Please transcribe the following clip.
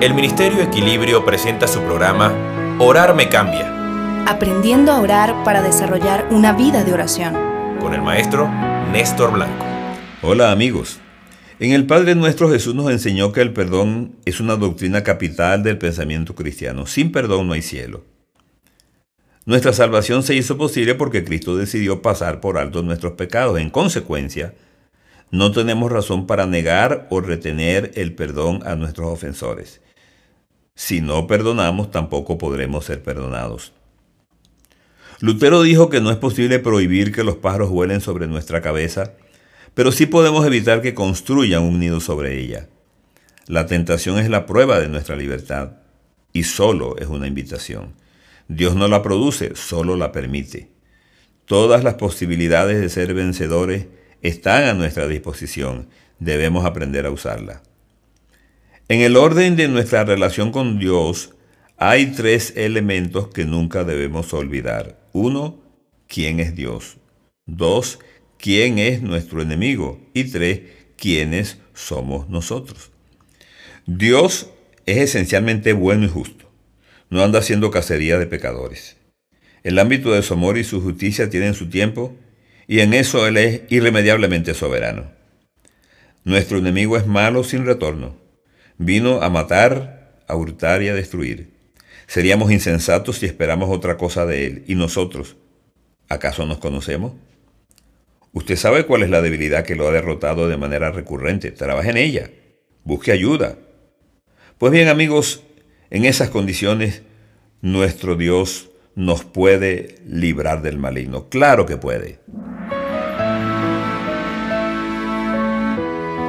El Ministerio Equilibrio presenta su programa Orar me cambia, Aprendiendo a orar para desarrollar una vida de oración. con el maestro Néstor Blanco. Hola amigos. En el Padre nuestro Jesús nos enseñó que el perdón es una doctrina capital del pensamiento cristiano. Sin perdón no hay cielo. Nuestra salvación se hizo posible porque Cristo decidió pasar por alto nuestros pecados. En consecuencia, no tenemos razón para negar o retener el perdón a nuestros ofensores. Si no perdonamos, tampoco podremos ser perdonados. Lutero dijo que no es posible prohibir que los pájaros vuelen sobre nuestra cabeza, pero sí podemos evitar que construyan un nido sobre ella. La tentación es la prueba de nuestra libertad y solo es una invitación. Dios no la produce, solo la permite. Todas las posibilidades de ser vencedores están a nuestra disposición. Debemos aprender a usarla. En el orden de nuestra relación con Dios hay tres elementos que nunca debemos olvidar. Uno, ¿quién es Dios? Dos, ¿quién es nuestro enemigo? Y tres, ¿quiénes somos nosotros? Dios es esencialmente bueno y justo. No anda haciendo cacería de pecadores. El ámbito de su amor y su justicia tienen su tiempo y en eso Él es irremediablemente soberano. Nuestro enemigo es malo sin retorno. Vino a matar, a hurtar y a destruir. Seríamos insensatos si esperamos otra cosa de Él. ¿Y nosotros? ¿Acaso nos conocemos? Usted sabe cuál es la debilidad que lo ha derrotado de manera recurrente. Trabaje en ella. Busque ayuda. Pues bien amigos, en esas condiciones nuestro Dios nos puede librar del maligno. Claro que puede.